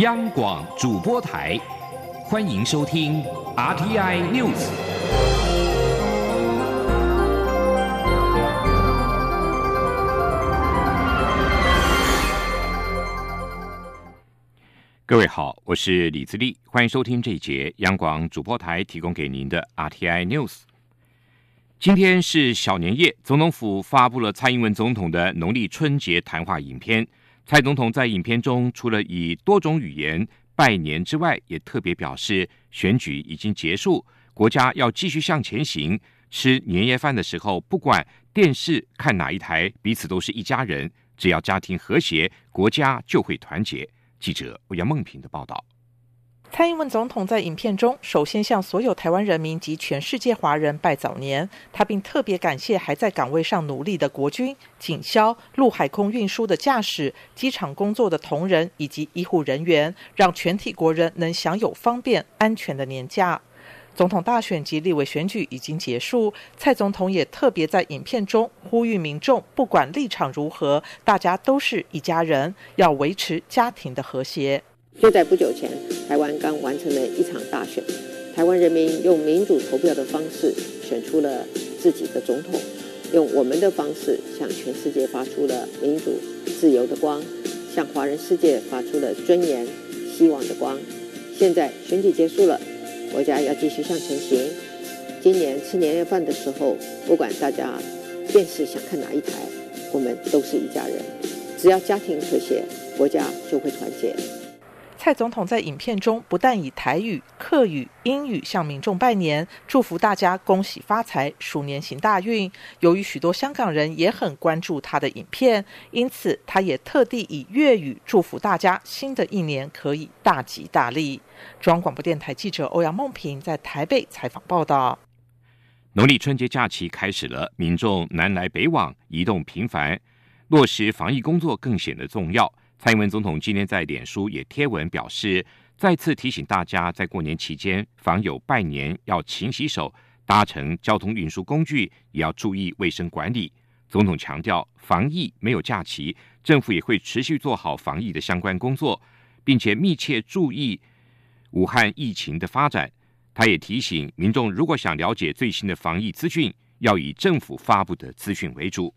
央广主播台，欢迎收听 RTI News。各位好，我是李自立，欢迎收听这一节央广主播台提供给您的 RTI News。今天是小年夜，总统府发布了蔡英文总统的农历春节谈话影片。蔡总统在影片中，除了以多种语言拜年之外，也特别表示选举已经结束，国家要继续向前行。吃年夜饭的时候，不管电视看哪一台，彼此都是一家人。只要家庭和谐，国家就会团结。记者欧阳梦平的报道。蔡英文总统在影片中，首先向所有台湾人民及全世界华人拜早年。他并特别感谢还在岗位上努力的国军、警消、陆海空运输的驾驶、机场工作的同仁以及医护人员，让全体国人能享有方便、安全的年假。总统大选及立委选举已经结束，蔡总统也特别在影片中呼吁民众，不管立场如何，大家都是一家人，要维持家庭的和谐。就在不久前，台湾刚完成了一场大选，台湾人民用民主投票的方式选出了自己的总统，用我们的方式向全世界发出了民主自由的光，向华人世界发出了尊严、希望的光。现在选举结束了，国家要继续向前行。今年吃年夜饭的时候，不管大家电视想看哪一台，我们都是一家人。只要家庭和谐，国家就会团结。蔡总统在影片中不但以台语、客语、英语向民众拜年，祝福大家恭喜发财、鼠年行大运。由于许多香港人也很关注他的影片，因此他也特地以粤语祝福大家新的一年可以大吉大利。中央广播电台记者欧阳梦平在台北采访报道。农历春节假期开始了，民众南来北往，移动频繁，落实防疫工作更显得重要。蔡英文总统今天在脸书也贴文表示，再次提醒大家，在过年期间访友拜年要勤洗手，搭乘交通运输工具也要注意卫生管理。总统强调，防疫没有假期，政府也会持续做好防疫的相关工作，并且密切注意武汉疫情的发展。他也提醒民众，如果想了解最新的防疫资讯，要以政府发布的资讯为主。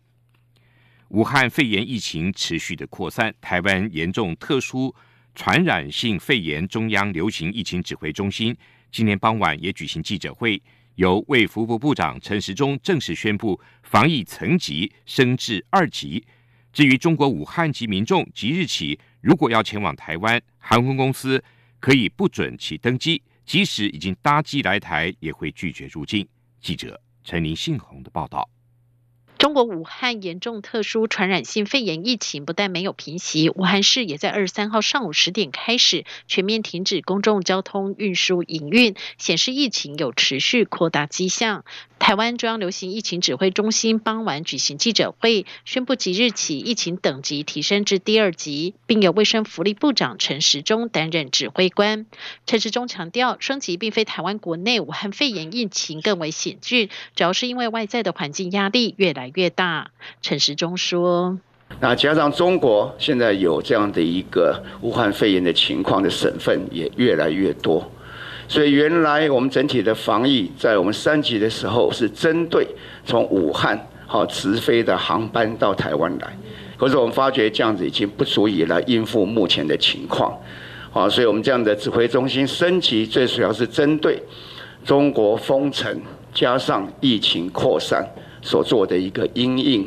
武汉肺炎疫情持续的扩散，台湾严重特殊传染性肺炎中央流行疫情指挥中心今天傍晚也举行记者会，由卫福部部长陈时中正式宣布防疫层级升至二级。至于中国武汉籍民众，即日起如果要前往台湾，航空公司可以不准其登机，即使已经搭机来台，也会拒绝入境。记者陈林信宏的报道。中国武汉严重特殊传染性肺炎疫情不但没有平息，武汉市也在二十三号上午十点开始全面停止公众交通运输营运，显示疫情有持续扩大迹象。台湾中央流行疫情指挥中心傍晚举行记者会，宣布即日起疫情等级提升至第二级，并由卫生福利部长陈时中担任指挥官。陈时中强调，升级并非台湾国内武汉肺炎疫情更为险峻，主要是因为外在的环境压力越来越大。陈时中说：“那加上中国现在有这样的一个武汉肺炎的情况的省份也越来越多。”所以原来我们整体的防疫，在我们三级的时候是针对从武汉好直飞的航班到台湾来，可是我们发觉这样子已经不足以来应付目前的情况，好，所以我们这样的指挥中心升级，最主要是针对中国封城加上疫情扩散所做的一个因应。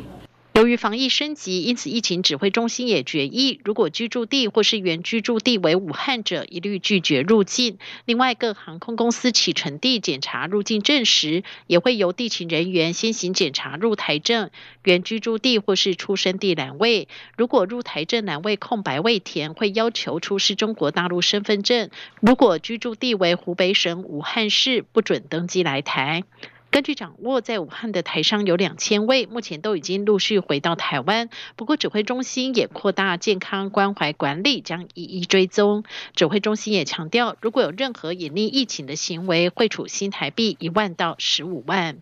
由于防疫升级，因此疫情指挥中心也决议，如果居住地或是原居住地为武汉者，一律拒绝入境。另外，各航空公司启程地检查入境证时，也会由地勤人员先行检查入台证、原居住地或是出生地栏位。如果入台证栏位空白未填，会要求出示中国大陆身份证。如果居住地为湖北省武汉市，不准登机来台。根据掌握，在武汉的台商有两千位，目前都已经陆续回到台湾。不过，指挥中心也扩大健康关怀管理，将一一追踪。指挥中心也强调，如果有任何隐匿疫情的行为，会处新台币一万到十五万。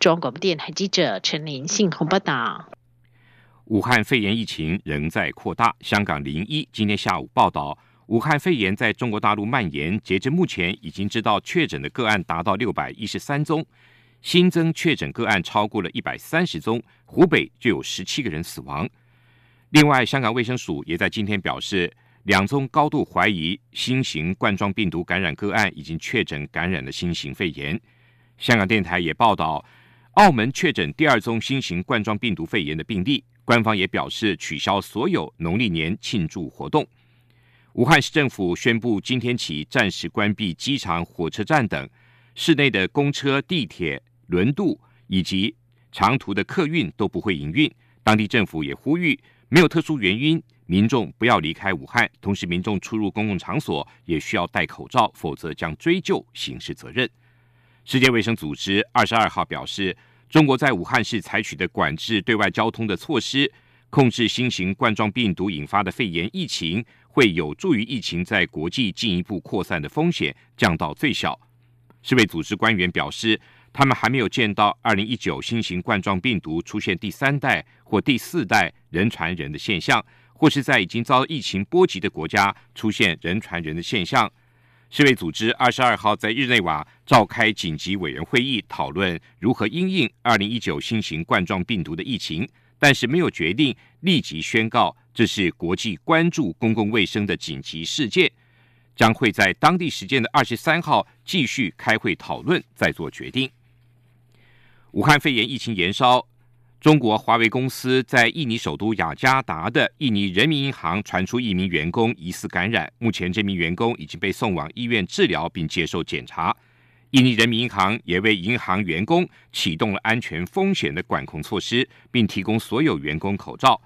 中央广播电台记者陈林信鸿报道。武汉肺炎疫情仍在扩大。香港零一今天下午报道，武汉肺炎在中国大陆蔓延，截至目前已经知道确诊的个案达到六百一十三宗，新增确诊个案超过了一百三十宗，湖北就有十七个人死亡。另外，香港卫生署也在今天表示，两宗高度怀疑新型冠状病毒感染个案已经确诊感染了新型肺炎。香港电台也报道，澳门确诊第二宗新型冠状病毒肺炎的病例，官方也表示取消所有农历年庆祝活动。武汉市政府宣布，今天起暂时关闭机场、火车站等市内的公车、地铁、轮渡以及长途的客运都不会营运。当地政府也呼吁，没有特殊原因，民众不要离开武汉。同时，民众出入公共场所也需要戴口罩，否则将追究刑事责任。世界卫生组织二十二号表示，中国在武汉市采取的管制对外交通的措施，控制新型冠状病毒引发的肺炎疫情。会有助于疫情在国际进一步扩散的风险降到最小。世卫组织官员表示，他们还没有见到二零一九新型冠状病毒出现第三代或第四代人传人的现象，或是在已经遭疫情波及的国家出现人传人的现象。世卫组织二十二号在日内瓦召开紧急委员会议，讨论如何应应二零一九新型冠状病毒的疫情，但是没有决定立即宣告。这是国际关注公共卫生的紧急事件，将会在当地时间的二十三号继续开会讨论，再做决定。武汉肺炎疫情延烧，中国华为公司在印尼首都雅加达的印尼人民银行传出一名员工疑似感染，目前这名员工已经被送往医院治疗并接受检查。印尼人民银行也为银行员工启动了安全风险的管控措施，并提供所有员工口罩。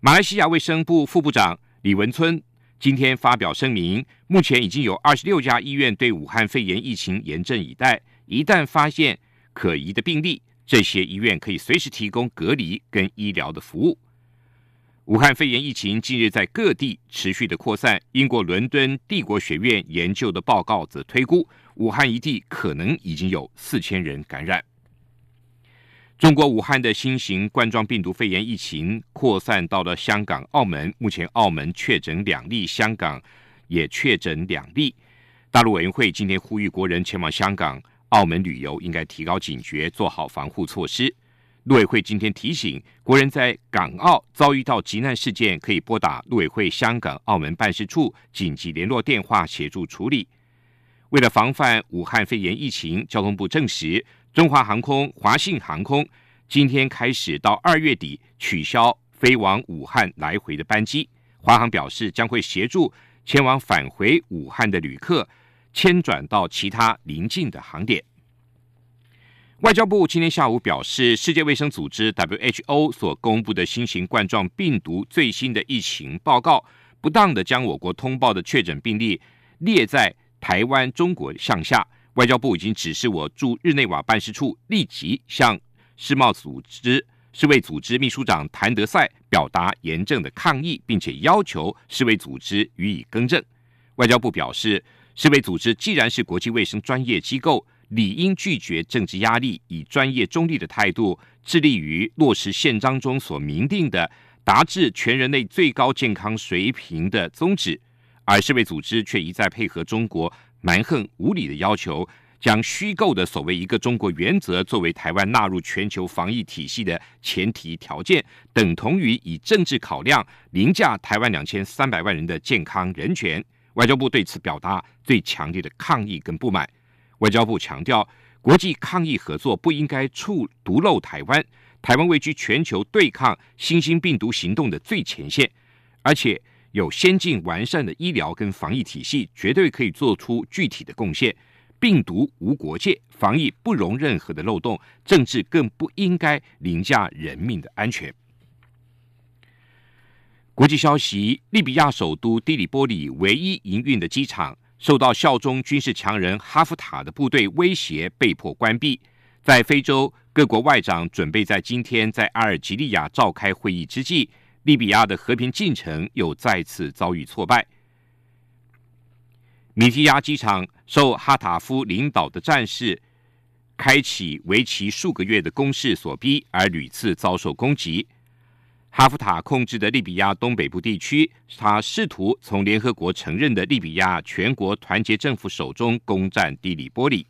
马来西亚卫生部副部长李文村今天发表声明，目前已经有二十六家医院对武汉肺炎疫情严阵以待，一旦发现可疑的病例，这些医院可以随时提供隔离跟医疗的服务。武汉肺炎疫情近日在各地持续的扩散，英国伦敦帝国学院研究的报告则推估，武汉一地可能已经有四千人感染。中国武汉的新型冠状病毒肺炎疫情扩散到了香港、澳门，目前澳门确诊两例，香港也确诊两例。大陆委员会今天呼吁国人前往香港、澳门旅游，应该提高警觉，做好防护措施。陆委会今天提醒国人，在港澳遭遇到急难事件，可以拨打陆委会香港、澳门办事处紧急联络电话协助处理。为了防范武汉肺炎疫情，交通部证实。中华航空、华信航空今天开始到二月底取消飞往武汉来回的班机。华航表示将会协助前往返回武汉的旅客迁转到其他邻近的航点。外交部今天下午表示，世界卫生组织 WHO 所公布的新型冠状病毒最新的疫情报告，不当的将我国通报的确诊病例列在台湾、中国项下。外交部已经指示我驻日内瓦办事处立即向世贸组织世卫组织秘书长谭德赛表达严正的抗议，并且要求世卫组织予以更正。外交部表示，世卫组织既然是国际卫生专业机构，理应拒绝政治压力，以专业中立的态度，致力于落实宪章中所明定的达至全人类最高健康水平的宗旨。而世卫组织却一再配合中国。蛮横无理的要求，将虚构的所谓“一个中国”原则作为台湾纳入全球防疫体系的前提条件，等同于以政治考量凌驾台湾两千三百万人的健康人权。外交部对此表达最强烈的抗议跟不满。外交部强调，国际抗疫合作不应该触独漏台湾，台湾位居全球对抗新兴病毒行动的最前线，而且。有先进完善的医疗跟防疫体系，绝对可以做出具体的贡献。病毒无国界，防疫不容任何的漏洞，政治更不应该凌驾人命的安全。国际消息：利比亚首都迪里波里唯一营运的机场，受到效忠军事强人哈夫塔的部队威胁，被迫关闭。在非洲各国外长准备在今天在阿尔及利亚召开会议之际。利比亚的和平进程又再次遭遇挫败。米提亚机场受哈塔夫领导的战士开启为期数个月的攻势所逼，而屡次遭受攻击。哈夫塔控制的利比亚东北部地区，他试图从联合国承认的利比亚全国团结政府手中攻占地理玻璃。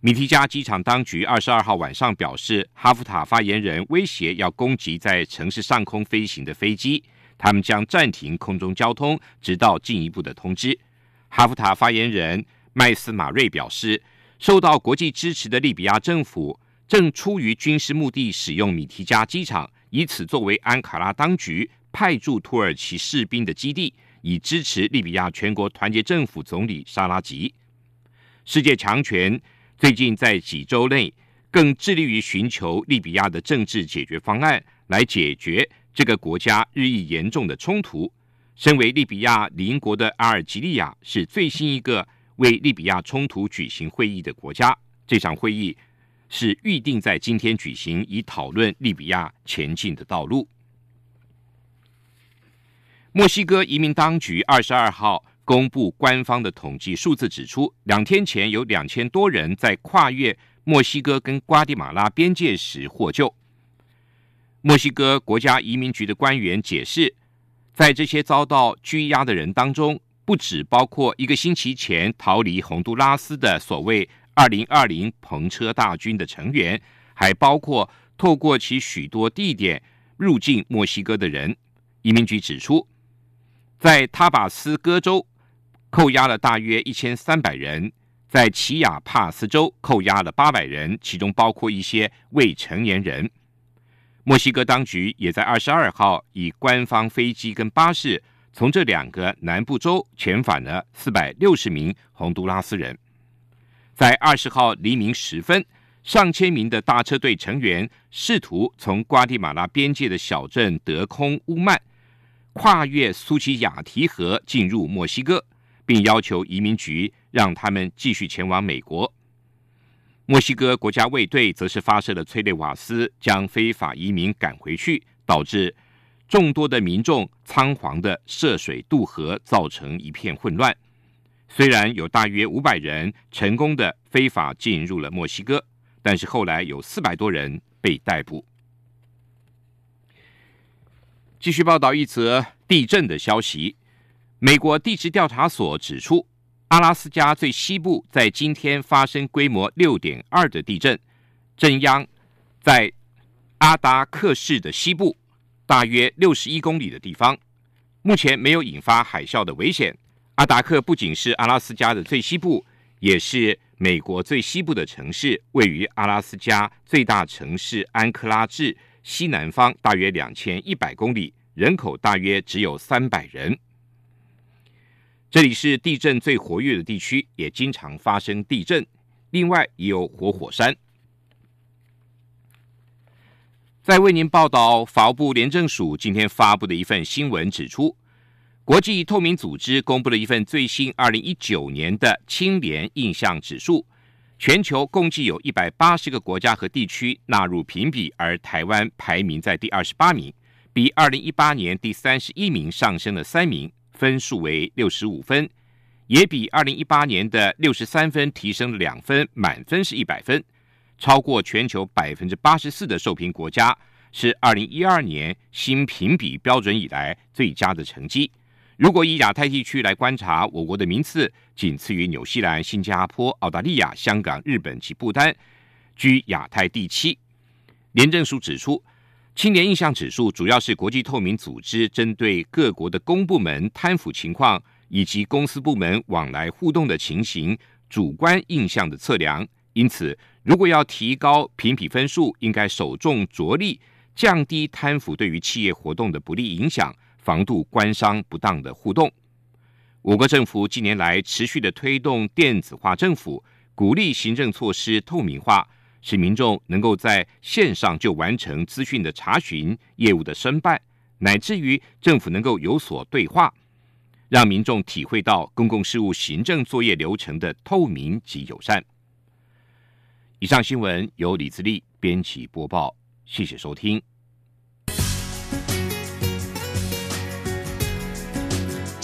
米提加机场当局二十二号晚上表示，哈夫塔发言人威胁要攻击在城市上空飞行的飞机，他们将暂停空中交通，直到进一步的通知。哈夫塔发言人麦斯马瑞表示，受到国际支持的利比亚政府正出于军事目的使用米提加机场，以此作为安卡拉当局派驻土耳其士兵的基地，以支持利比亚全国团结政府总理沙拉吉。世界强权。最近在几周内，更致力于寻求利比亚的政治解决方案，来解决这个国家日益严重的冲突。身为利比亚邻国的阿尔及利亚是最新一个为利比亚冲突举行会议的国家。这场会议是预定在今天举行，以讨论利比亚前进的道路。墨西哥移民当局二十二号。公布官方的统计数字指出，两天前有两千多人在跨越墨西哥跟瓜地马拉边界时获救。墨西哥国家移民局的官员解释，在这些遭到拘押的人当中，不只包括一个星期前逃离洪都拉斯的所谓“二零二零篷车大军”的成员，还包括透过其许多地点入境墨西哥的人。移民局指出，在塔巴斯哥州。扣押了大约一千三百人，在奇亚帕斯州扣押了八百人，其中包括一些未成年人。墨西哥当局也在二十二号以官方飞机跟巴士从这两个南部州遣返了四百六十名洪都拉斯人。在二十号黎明时分，上千名的大车队成员试图从瓜地马拉边界的小镇德空乌曼跨越苏奇亚提河进入墨西哥。并要求移民局让他们继续前往美国。墨西哥国家卫队则是发射了催泪瓦斯，将非法移民赶回去，导致众多的民众仓皇的涉水渡河，造成一片混乱。虽然有大约五百人成功的非法进入了墨西哥，但是后来有四百多人被逮捕。继续报道一则地震的消息。美国地质调查所指出，阿拉斯加最西部在今天发生规模六点二的地震，震央在阿达克市的西部，大约六十一公里的地方。目前没有引发海啸的危险。阿达克不仅是阿拉斯加的最西部，也是美国最西部的城市，位于阿拉斯加最大城市安克拉治西南方大约两千一百公里，人口大约只有三百人。这里是地震最活跃的地区，也经常发生地震。另外，也有活火山。在为您报道，法务部廉政署今天发布的一份新闻指出，国际透明组织公布了一份最新二零一九年的清廉印象指数，全球共计有一百八十个国家和地区纳入评比，而台湾排名在第二十八名，比二零一八年第三十一名上升了三名。分数为六十五分，也比二零一八年的六十三分提升了两分，满分是一百分，超过全球百分之八十四的受评国家，是二零一二年新评比标准以来最佳的成绩。如果以亚太地区来观察，我国的名次仅次于纽西兰、新加坡、澳大利亚、香港、日本及不丹，居亚太第七。廉政署指出。青年印象指数主要是国际透明组织针对各国的公部门贪腐情况以及公司部门往来互动的情形主观印象的测量。因此，如果要提高评比分数，应该首重着力降低贪腐对于企业活动的不利影响，防度官商不当的互动。我国政府近年来持续的推动电子化政府，鼓励行政措施透明化。使民众能够在线上就完成资讯的查询、业务的申办，乃至于政府能够有所对话，让民众体会到公共事务行政作业流程的透明及友善。以上新闻由李自力编辑播报，谢谢收听。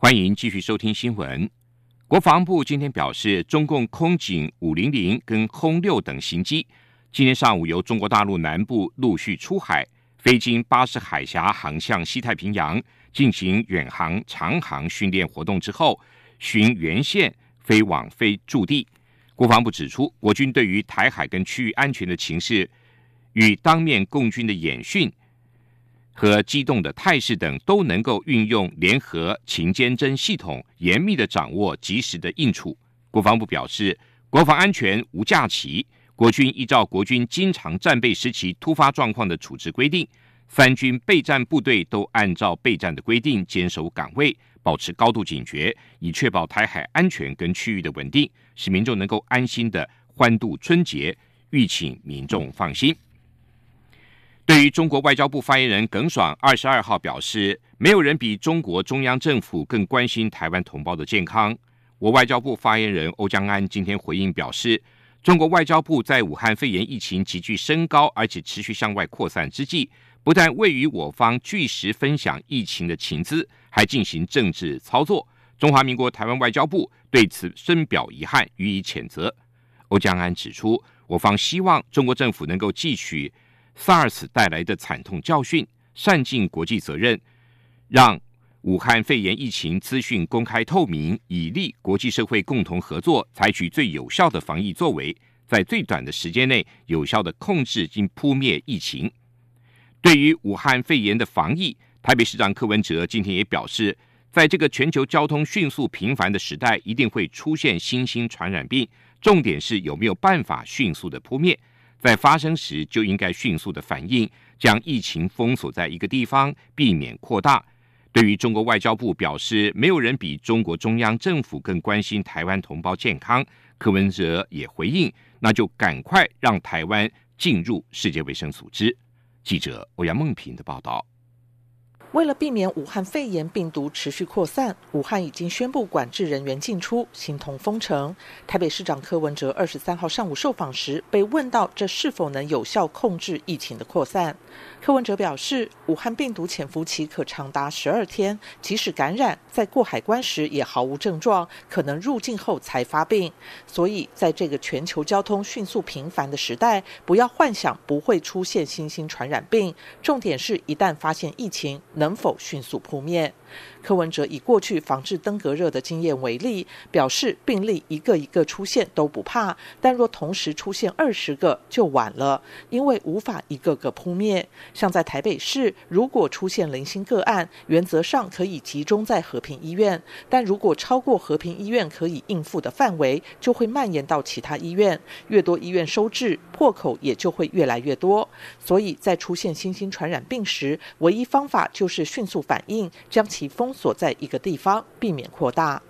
欢迎继续收听新闻。国防部今天表示，中共空警五零零跟轰六等型机今天上午由中国大陆南部陆续出海，飞经巴士海峡，航向西太平洋进行远航、长航训练活动之后，循原线。飞往非驻地，国防部指出，国军对于台海跟区域安全的情势，与当面共军的演训和机动的态势等，都能够运用联合情监侦系统，严密的掌握，及时的应处。国防部表示，国防安全无假期，国军依照国军经常战备时期突发状况的处置规定，三军备战部队都按照备战的规定坚守岗位。保持高度警觉，以确保台海安全跟区域的稳定，使民众能够安心的欢度春节。欲请民众放心。对于中国外交部发言人耿爽二十二号表示，没有人比中国中央政府更关心台湾同胞的健康。我外交部发言人欧江安今天回应表示，中国外交部在武汉肺炎疫情急剧升高，而且持续向外扩散之际。不但未与我方据实分享疫情的情资，还进行政治操作。中华民国台湾外交部对此深表遗憾，予以谴责。欧江安指出，我方希望中国政府能够汲取 SARS 带来的惨痛教训，善尽国际责任，让武汉肺炎疫情资讯公开透明，以利国际社会共同合作，采取最有效的防疫作为，在最短的时间内有效的控制并扑灭疫情。对于武汉肺炎的防疫，台北市长柯文哲今天也表示，在这个全球交通迅速频繁的时代，一定会出现新兴传染病。重点是有没有办法迅速的扑灭，在发生时就应该迅速的反应，将疫情封锁在一个地方，避免扩大。对于中国外交部表示，没有人比中国中央政府更关心台湾同胞健康，柯文哲也回应，那就赶快让台湾进入世界卫生组织。记者欧阳梦平的报道。为了避免武汉肺炎病毒持续扩散，武汉已经宣布管制人员进出，形同封城。台北市长柯文哲二十三号上午受访时，被问到这是否能有效控制疫情的扩散，柯文哲表示，武汉病毒潜伏期可长达十二天，即使感染，在过海关时也毫无症状，可能入境后才发病。所以，在这个全球交通迅速频繁的时代，不要幻想不会出现新兴传染病。重点是一旦发现疫情。能否迅速扑灭？柯文哲以过去防治登革热的经验为例，表示病例一个一个出现都不怕，但若同时出现二十个就晚了，因为无法一个个扑灭。像在台北市，如果出现零星个案，原则上可以集中在和平医院，但如果超过和平医院可以应付的范围，就会蔓延到其他医院，越多医院收治，破口也就会越来越多。所以在出现新兴传染病时，唯一方法就是迅速反应，将封。锁在一个地方，避免扩大。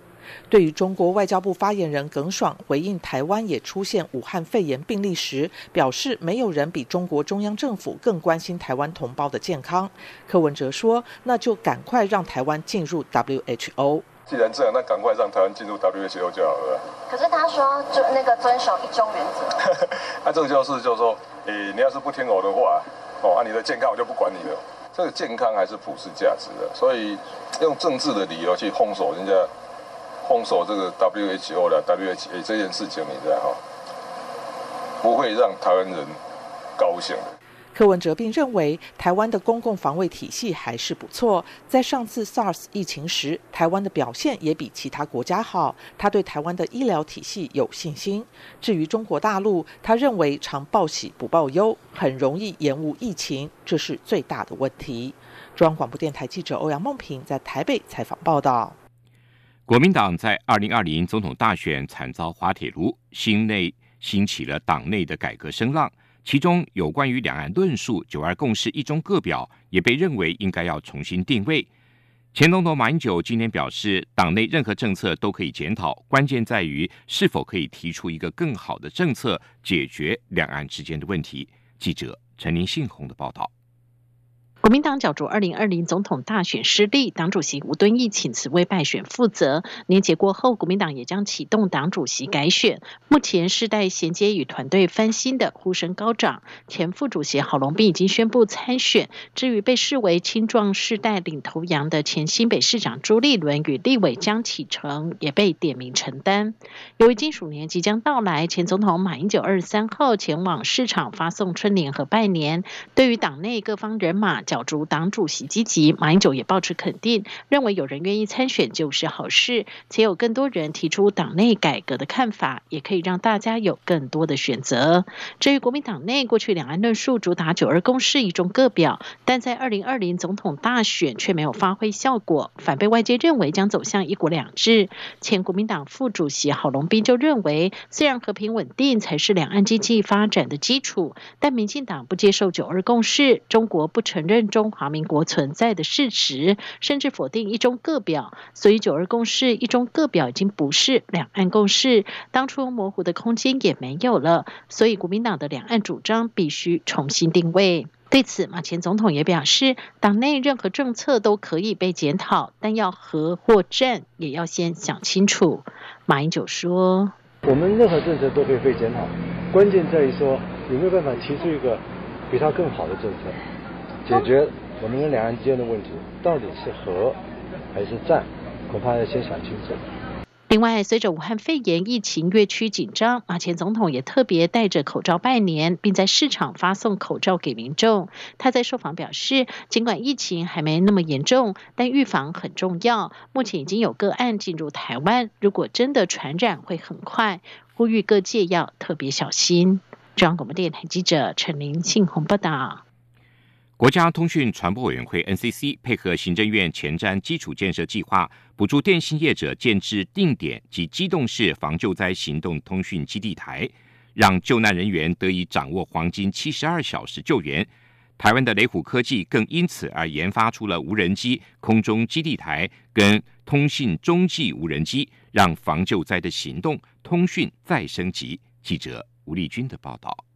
对于中国外交部发言人耿爽回应台湾也出现武汉肺炎病例时，表示没有人比中国中央政府更关心台湾同胞的健康。柯文哲说：“那就赶快让台湾进入 WHO。既然这样，那赶快让台湾进入 WHO 就好了。”可是他说：“就那个遵守一中原则。”那这个就是，就是说，诶，你要是不听我的话，哦，啊，你的健康我就不管你了。这个健康还是普世价值的，所以用政治的理由去封锁人家，封锁这个 WHO 的 WHA 这件事情，你知道哈，不会让台湾人高兴的。柯文哲并认为，台湾的公共防卫体系还是不错。在上次 SARS 疫情时，台湾的表现也比其他国家好。他对台湾的医疗体系有信心。至于中国大陆，他认为常报喜不报忧，很容易延误疫情，这是最大的问题。中央广播电台记者欧阳梦平在台北采访报道。国民党在二零二零总统大选惨遭滑铁卢，心内兴起了党内的改革声浪。其中有关于两岸论述“九二共识”一中各表，也被认为应该要重新定位。前总统马英九今天表示，党内任何政策都可以检讨，关键在于是否可以提出一个更好的政策，解决两岸之间的问题。记者陈林信宏的报道。国民党角逐二零二零总统大选失利，党主席吴敦义请辞为败选负责。年节过后，国民党也将启动党主席改选。目前世代衔接与团队翻新的呼声高涨，前副主席郝龙斌已经宣布参选。至于被视为青壮世代领头羊的前新北市长朱立伦与立委江启臣也被点名承担。由于金属年即将到来，前总统马英九二十三号前往市场发送春联和拜年。对于党内各方人马角逐党主席积极，马英九也保持肯定，认为有人愿意参选就是好事，且有更多人提出党内改革的看法，也可以让大家有更多的选择。至于国民党内过去两岸论述主打九二共识一中各表，但在二零二零总统大选却没有发挥效果，反被外界认为将走向一国两制。前国民党副主席郝龙斌就认为，虽然和平稳定才是两岸经济发展的基础，但民进党不接受九二共识，中国不承认中华民国存在的事实，甚至否定一中各表，所以九二共识一中各表已经不是两岸共识，当初模糊的空间也没有了，所以国民党的两岸主张必须重新定位。对此，马前总统也表示，党内任何政策都可以被检讨，但要和或战，也要先想清楚。马英九说：“我们任何政策都可以被检讨，关键在于说有没有办法提出一个比它更好的政策，解决我们跟两岸之间的问题，到底是和还是战，恐怕要先想清楚。”另外，随着武汉肺炎疫情越趋紧张，马前总统也特别戴着口罩拜年，并在市场发送口罩给民众。他在受访表示，尽管疫情还没那么严重，但预防很重要。目前已经有个案进入台湾，如果真的传染会很快，呼吁各界要特别小心。中央广播电台记者陈林信宏报道。国家通讯传播委员会 NCC 配合行政院前瞻基础建设计划，补助电信业者建制定点及机动式防救灾行动通讯基地台，让救难人员得以掌握黄金七十二小时救援。台湾的雷虎科技更因此而研发出了无人机空中基地台跟通信中继无人机，让防救灾的行动通讯再升级。记者吴丽君的报道。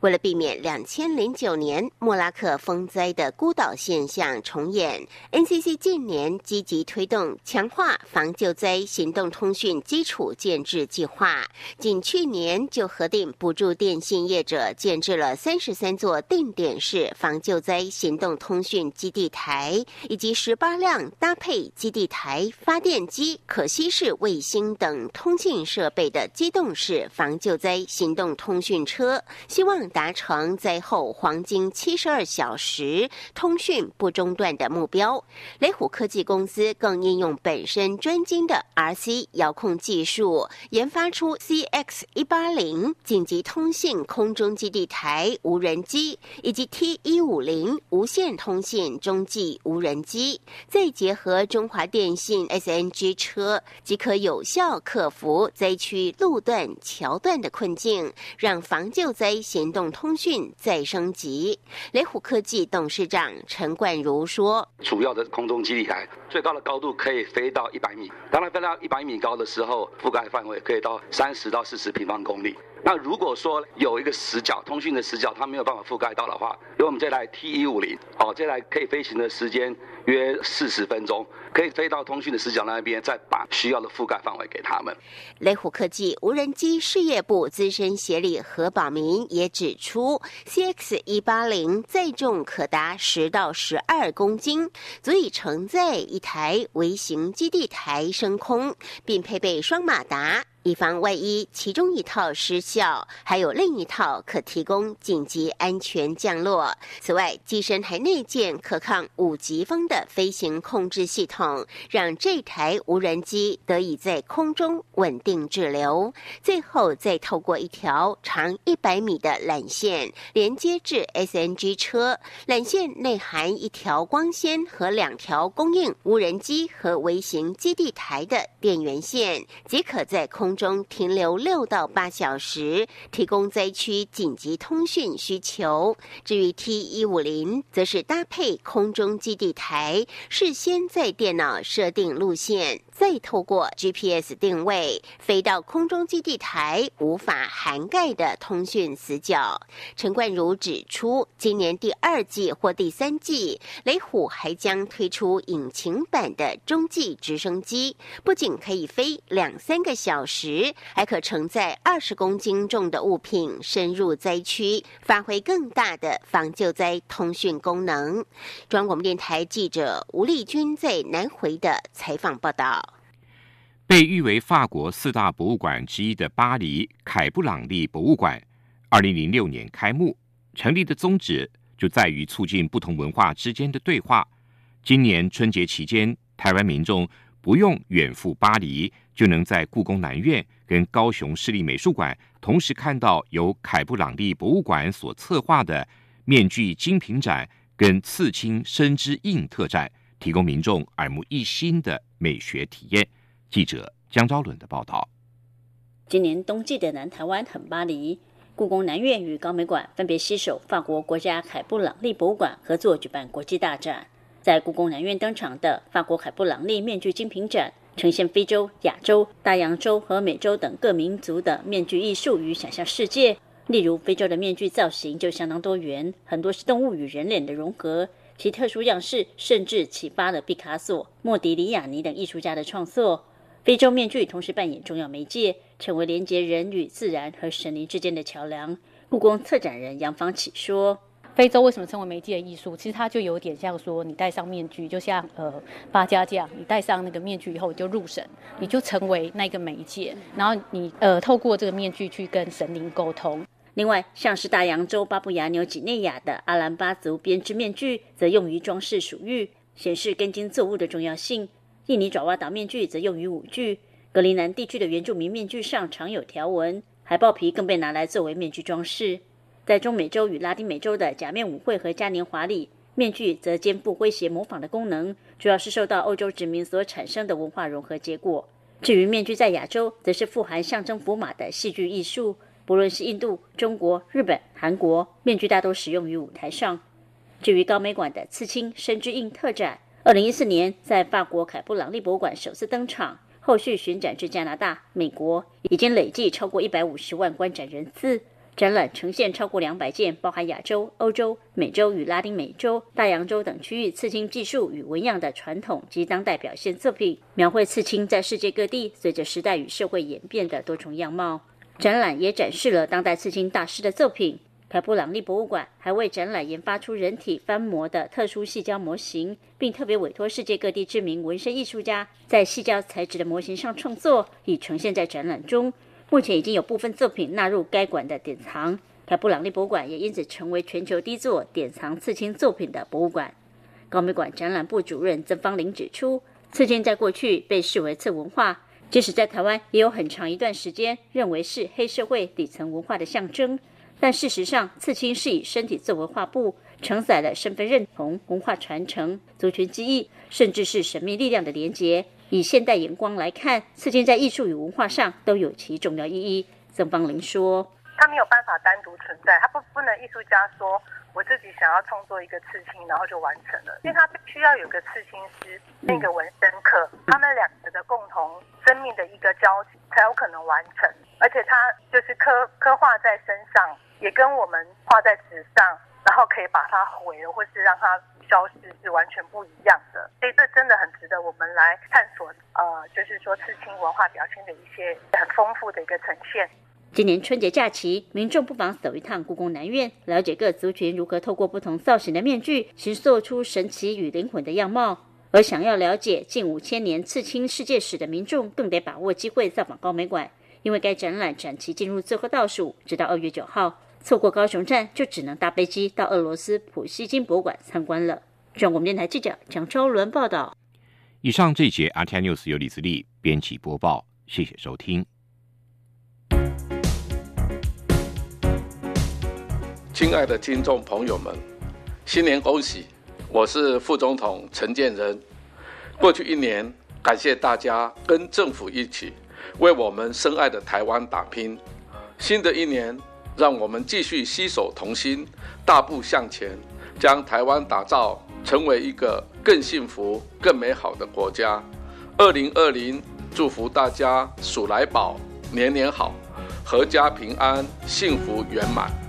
为了避免两千零九年莫拉克风灾的孤岛现象重演，NCC 近年积极推动强化防救灾行动通讯基础建制计划。仅去年就核定补助电信业者建制了三十三座定点式防救灾行动通讯基地台，以及十八辆搭配基地台、发电机、可吸式卫星等通信设备的机动式防救灾行动通讯车，希望。达成灾后黄金七十二小时通讯不中断的目标。雷虎科技公司更应用本身专精的 RC 遥控技术，研发出 CX 一八零紧急通信空中基地台无人机，以及 T 一五零无线通信中继无人机，再结合中华电信 SNG 车，即可有效克服灾区路段桥段的困境，让防救灾行动。通讯再升级，雷虎科技董事长陈冠如说：“主要的空中基地台最高的高度可以飞到一百米，当然飞到一百米高的时候，覆盖范围可以到三十到四十平方公里。那如果说有一个死角，通讯的死角它没有办法覆盖到的话，因为我们这台 T 一五零，哦，这台可以飞行的时间。”约四十分钟，可以飞到通讯的死角那边，再把需要的覆盖范围给他们。雷虎科技无人机事业部资深协理何宝明也指出，CX 一八零载重可达十到十二公斤，足以承载一台微型基地台升空，并配备双马达。以防万一其中一套失效，还有另一套可提供紧急安全降落。此外，机身还内建可抗五级风的飞行控制系统，让这台无人机得以在空中稳定滞留。最后，再透过一条长一百米的缆线连接至 SNG 车，缆线内含一条光纤和两条供应无人机和微型基地台的电源线，即可在空。中停留六到八小时，提供灾区紧急通讯需求。至于 T 一五零，则是搭配空中基地台，事先在电脑设定路线。再透过 GPS 定位飞到空中基地台，无法涵盖的通讯死角。陈冠如指出，今年第二季或第三季，雷虎还将推出引擎版的中继直升机，不仅可以飞两三个小时，还可承载二十公斤重的物品深入灾区，发挥更大的防救灾通讯功能。中央广播电台记者吴丽君在南回的采访报道。被誉为法国四大博物馆之一的巴黎凯布朗利博物馆，二零零六年开幕，成立的宗旨就在于促进不同文化之间的对话。今年春节期间，台湾民众不用远赴巴黎，就能在故宫南院跟高雄市立美术馆同时看到由凯布朗利博物馆所策划的面具精品展跟刺青生之印特展，提供民众耳目一新的美学体验。记者江昭伦的报道：今年冬季的南台湾很巴黎，故宫南院与高美馆分别携手法国国家凯布朗利博物馆合作举办国际大展。在故宫南院登场的法国凯布朗利面具精品展，呈现非洲、亚洲、大洋洲和美洲等各民族的面具艺术与想象世界。例如，非洲的面具造型就相当多元，很多是动物与人脸的融合，其特殊样式甚至启发了毕卡索、莫迪里亚尼等艺术家的创作。非洲面具同时扮演重要媒介，成为连接人与自然和神灵之间的桥梁。故宫策展人杨芳启说：“非洲为什么称为媒介艺术？其实它就有点像说，你戴上面具，就像呃八家将，你戴上那个面具以后，你就入神，你就成为那个媒介，然后你呃透过这个面具去跟神灵沟通。另外，像是大洋洲巴布亚纽几内亚的阿兰巴族编织面具，则用于装饰属玉，显示根茎作物的重要性。”印尼爪哇岛面具则用于舞剧，格陵兰地区的原住民面具上常有条纹，海豹皮更被拿来作为面具装饰。在中美洲与拉丁美洲的假面舞会和嘉年华里，面具则肩负诙谐模仿的功能，主要是受到欧洲殖民所产生的文化融合结果。至于面具在亚洲，则是富含象征符码的戏剧艺术，不论是印度、中国、日本、韩国，面具大多使用于舞台上。至于高美馆的刺青生之印特展。二零一四年，在法国凯布朗利博物馆首次登场，后续巡展至加拿大、美国，已经累计超过一百五十万观展人次。展览呈现超过两百件，包含亚洲、欧洲、美洲与拉丁美洲、大洋洲等区域刺青技术与纹样的传统及当代表现作品，描绘刺青在世界各地随着时代与社会演变的多重样貌。展览也展示了当代刺青大师的作品。凯布朗利博物馆还为展览研发出人体翻模的特殊细胶模型，并特别委托世界各地知名纹身艺术家在细胶材质的模型上创作，已呈现在展览中。目前已经有部分作品纳入该馆的典藏。凯布朗利博物馆也因此成为全球第一座典藏刺青作品的博物馆。高美馆展览部主任曾芳玲指出，刺青在过去被视为次文化，即使在台湾也有很长一段时间认为是黑社会底层文化的象征。但事实上，刺青是以身体作为画布，承载了身份认同、文化传承、族群记忆，甚至是神秘力量的连结。以现代眼光来看，刺青在艺术与文化上都有其重要意义。曾芳玲说：“它没有办法单独存在，它不不能艺术家说我自己想要创作一个刺青，然后就完成了，因为它必须要有个刺青师，那个纹身客，他们两个的共同生命的一个交集，才有可能完成。而且它就是刻刻画在身上。”也跟我们画在纸上，然后可以把它毁了，或是让它消失，是完全不一样的。所以这真的很值得我们来探索。呃，就是说刺青文化表现的一些很丰富的一个呈现。今年春节假期，民众不妨走一趟故宫南院，了解各族群如何透过不同造型的面具，形塑出神奇与灵魂的样貌。而想要了解近五千年刺青世界史的民众，更得把握机会造访高美馆，因为该展览展期进入最后倒数，直到二月九号。错过高雄站，就只能搭飞机到俄罗斯普希金博物馆参观了。中国电台记者蒋超伦报道。以上这一节《阿 News》由李自力编辑播报，谢谢收听。亲爱的听众朋友们，新年恭喜！我是副总统陈建仁。过去一年，感谢大家跟政府一起为我们深爱的台湾打拼。新的一年。让我们继续携手同心，大步向前，将台湾打造成为一个更幸福、更美好的国家。二零二零，祝福大家鼠来宝年年好，阖家平安，幸福圆满。